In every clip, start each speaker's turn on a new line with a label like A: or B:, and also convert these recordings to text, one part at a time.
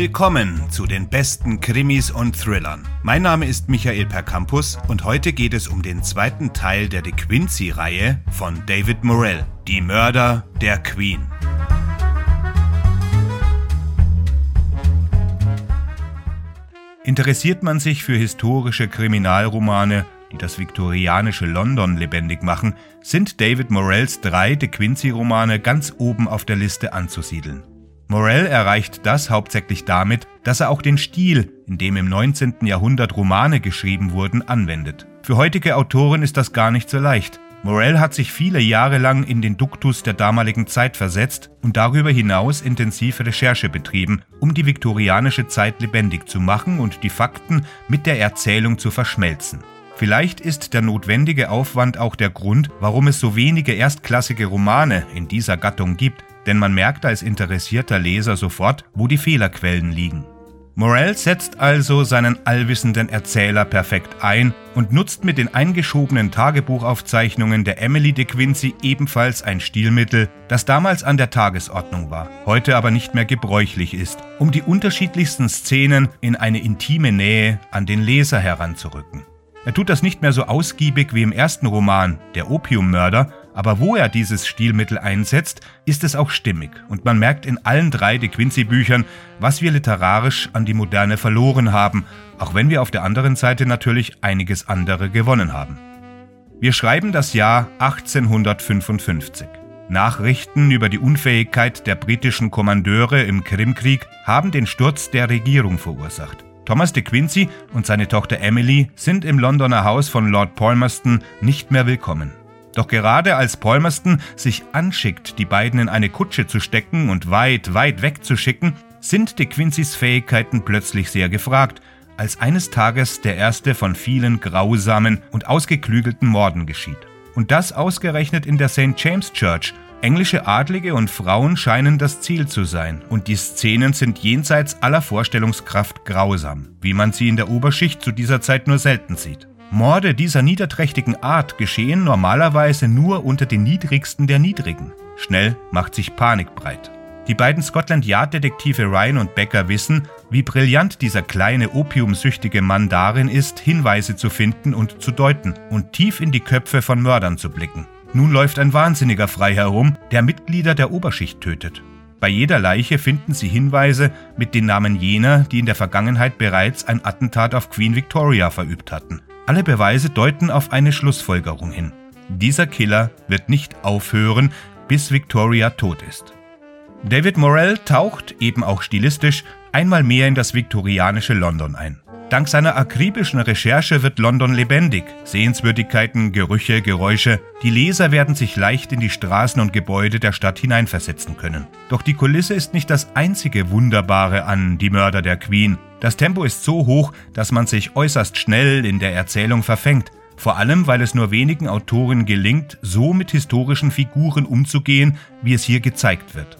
A: Willkommen zu den besten Krimis und Thrillern. Mein Name ist Michael Percampus und heute geht es um den zweiten Teil der De Quincy-Reihe von David Morell, Die Mörder der Queen. Interessiert man sich für historische Kriminalromane, die das viktorianische London lebendig machen, sind David Morells drei De Quincy-Romane ganz oben auf der Liste anzusiedeln. Morell erreicht das hauptsächlich damit, dass er auch den Stil, in dem im 19. Jahrhundert Romane geschrieben wurden, anwendet. Für heutige Autoren ist das gar nicht so leicht. Morell hat sich viele Jahre lang in den Duktus der damaligen Zeit versetzt und darüber hinaus intensiv Recherche betrieben, um die viktorianische Zeit lebendig zu machen und die Fakten mit der Erzählung zu verschmelzen. Vielleicht ist der notwendige Aufwand auch der Grund, warum es so wenige erstklassige Romane in dieser Gattung gibt, denn man merkt als interessierter Leser sofort, wo die Fehlerquellen liegen. Morell setzt also seinen allwissenden Erzähler perfekt ein und nutzt mit den eingeschobenen Tagebuchaufzeichnungen der Emily de Quincy ebenfalls ein Stilmittel, das damals an der Tagesordnung war, heute aber nicht mehr gebräuchlich ist, um die unterschiedlichsten Szenen in eine intime Nähe an den Leser heranzurücken. Er tut das nicht mehr so ausgiebig wie im ersten Roman, Der Opiummörder, aber wo er dieses Stilmittel einsetzt, ist es auch stimmig und man merkt in allen drei De Quincy-Büchern, was wir literarisch an die Moderne verloren haben, auch wenn wir auf der anderen Seite natürlich einiges andere gewonnen haben. Wir schreiben das Jahr 1855. Nachrichten über die Unfähigkeit der britischen Kommandeure im Krimkrieg haben den Sturz der Regierung verursacht. Thomas de Quincey und seine Tochter Emily sind im Londoner Haus von Lord Palmerston nicht mehr willkommen. Doch gerade als Palmerston sich anschickt, die beiden in eine Kutsche zu stecken und weit, weit wegzuschicken, sind de Quincys Fähigkeiten plötzlich sehr gefragt, als eines Tages der erste von vielen grausamen und ausgeklügelten Morden geschieht. Und das ausgerechnet in der St. James Church. Englische Adlige und Frauen scheinen das Ziel zu sein, und die Szenen sind jenseits aller Vorstellungskraft grausam, wie man sie in der Oberschicht zu dieser Zeit nur selten sieht. Morde dieser niederträchtigen Art geschehen normalerweise nur unter den niedrigsten der Niedrigen. Schnell macht sich Panik breit. Die beiden Scotland Yard-Detektive Ryan und Becker wissen, wie brillant dieser kleine opiumsüchtige Mann darin ist, Hinweise zu finden und zu deuten und tief in die Köpfe von Mördern zu blicken. Nun läuft ein Wahnsinniger frei herum, der Mitglieder der Oberschicht tötet. Bei jeder Leiche finden sie Hinweise mit den Namen jener, die in der Vergangenheit bereits ein Attentat auf Queen Victoria verübt hatten. Alle Beweise deuten auf eine Schlussfolgerung hin. Dieser Killer wird nicht aufhören, bis Victoria tot ist. David Morell taucht, eben auch stilistisch, einmal mehr in das viktorianische London ein. Dank seiner akribischen Recherche wird London lebendig. Sehenswürdigkeiten, Gerüche, Geräusche. Die Leser werden sich leicht in die Straßen und Gebäude der Stadt hineinversetzen können. Doch die Kulisse ist nicht das einzige Wunderbare an Die Mörder der Queen. Das Tempo ist so hoch, dass man sich äußerst schnell in der Erzählung verfängt. Vor allem, weil es nur wenigen Autoren gelingt, so mit historischen Figuren umzugehen, wie es hier gezeigt wird.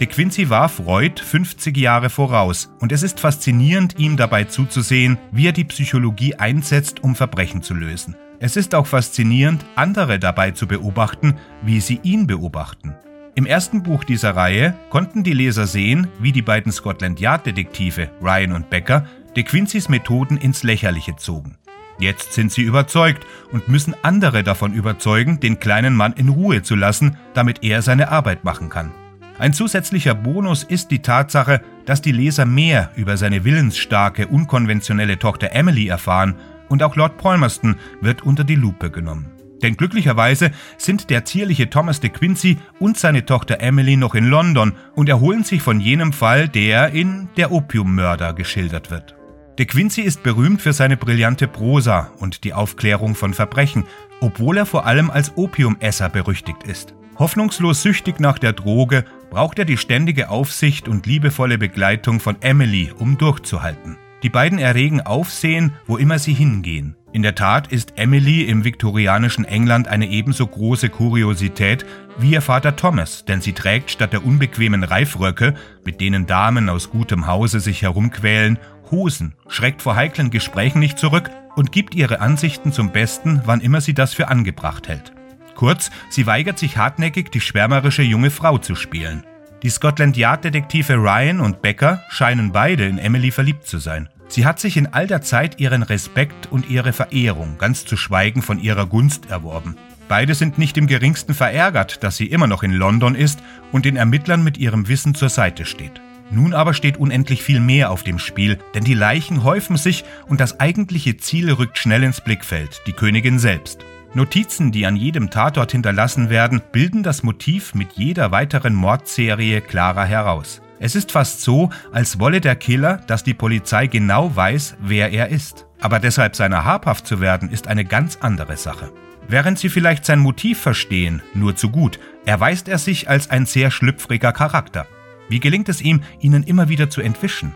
A: De Quincy war Freud 50 Jahre voraus und es ist faszinierend, ihm dabei zuzusehen, wie er die Psychologie einsetzt, um Verbrechen zu lösen. Es ist auch faszinierend, andere dabei zu beobachten, wie sie ihn beobachten. Im ersten Buch dieser Reihe konnten die Leser sehen, wie die beiden Scotland Yard-Detektive Ryan und Becker De Quincy's Methoden ins Lächerliche zogen. Jetzt sind sie überzeugt und müssen andere davon überzeugen, den kleinen Mann in Ruhe zu lassen, damit er seine Arbeit machen kann. Ein zusätzlicher Bonus ist die Tatsache, dass die Leser mehr über seine willensstarke, unkonventionelle Tochter Emily erfahren und auch Lord Palmerston wird unter die Lupe genommen. Denn glücklicherweise sind der zierliche Thomas de Quincey und seine Tochter Emily noch in London und erholen sich von jenem Fall, der in Der Opiummörder geschildert wird. De Quincey ist berühmt für seine brillante Prosa und die Aufklärung von Verbrechen, obwohl er vor allem als Opiumesser berüchtigt ist. Hoffnungslos süchtig nach der Droge braucht er die ständige Aufsicht und liebevolle Begleitung von Emily, um durchzuhalten. Die beiden erregen Aufsehen, wo immer sie hingehen. In der Tat ist Emily im viktorianischen England eine ebenso große Kuriosität wie ihr Vater Thomas, denn sie trägt statt der unbequemen Reifröcke, mit denen Damen aus gutem Hause sich herumquälen, Hosen, schreckt vor heiklen Gesprächen nicht zurück und gibt ihre Ansichten zum Besten, wann immer sie das für angebracht hält. Kurz, sie weigert sich hartnäckig, die schwärmerische junge Frau zu spielen. Die Scotland Yard-Detektive Ryan und Becker scheinen beide in Emily verliebt zu sein. Sie hat sich in all der Zeit ihren Respekt und ihre Verehrung, ganz zu schweigen von ihrer Gunst, erworben. Beide sind nicht im geringsten verärgert, dass sie immer noch in London ist und den Ermittlern mit ihrem Wissen zur Seite steht. Nun aber steht unendlich viel mehr auf dem Spiel, denn die Leichen häufen sich und das eigentliche Ziel rückt schnell ins Blickfeld, die Königin selbst. Notizen, die an jedem Tatort hinterlassen werden, bilden das Motiv mit jeder weiteren Mordserie klarer heraus. Es ist fast so, als wolle der Killer, dass die Polizei genau weiß, wer er ist. Aber deshalb seiner habhaft zu werden, ist eine ganz andere Sache. Während sie vielleicht sein Motiv verstehen, nur zu gut, erweist er sich als ein sehr schlüpfriger Charakter. Wie gelingt es ihm, ihnen immer wieder zu entwischen?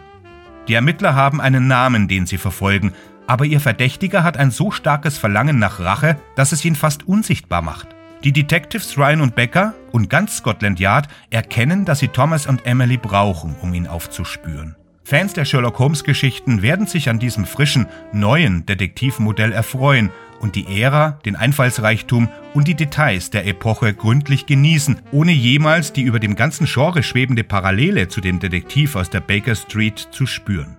A: Die Ermittler haben einen Namen, den sie verfolgen, aber ihr Verdächtiger hat ein so starkes Verlangen nach Rache, dass es ihn fast unsichtbar macht. Die Detectives Ryan und Becker und ganz Scotland Yard erkennen, dass sie Thomas und Emily brauchen, um ihn aufzuspüren. Fans der Sherlock Holmes Geschichten werden sich an diesem frischen, neuen Detektivmodell erfreuen und die Ära, den Einfallsreichtum und die Details der Epoche gründlich genießen, ohne jemals die über dem ganzen Genre schwebende Parallele zu dem Detektiv aus der Baker Street zu spüren.